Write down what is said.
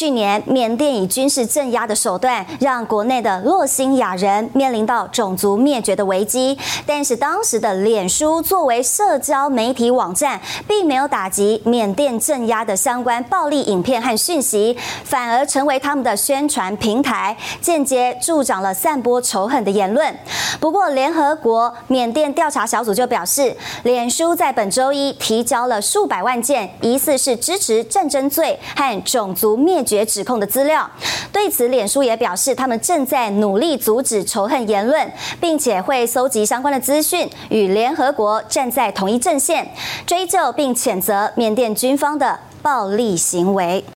去年，缅甸以军事镇压的手段，让国内的洛辛亚人面临到种族灭绝的危机。但是，当时的脸书作为社交媒体网站，并没有打击缅甸镇压的相关暴力影片和讯息，反而成为他们的宣传平台，间接助长了散播仇恨的言论。不过，联合国缅甸调查小组就表示，脸书在本周一提交了数百万件疑似是支持战争罪和种族灭决。指控的资料，对此，脸书也表示，他们正在努力阻止仇恨言论，并且会搜集相关的资讯，与联合国站在同一阵线，追究并谴责缅甸军方的暴力行为。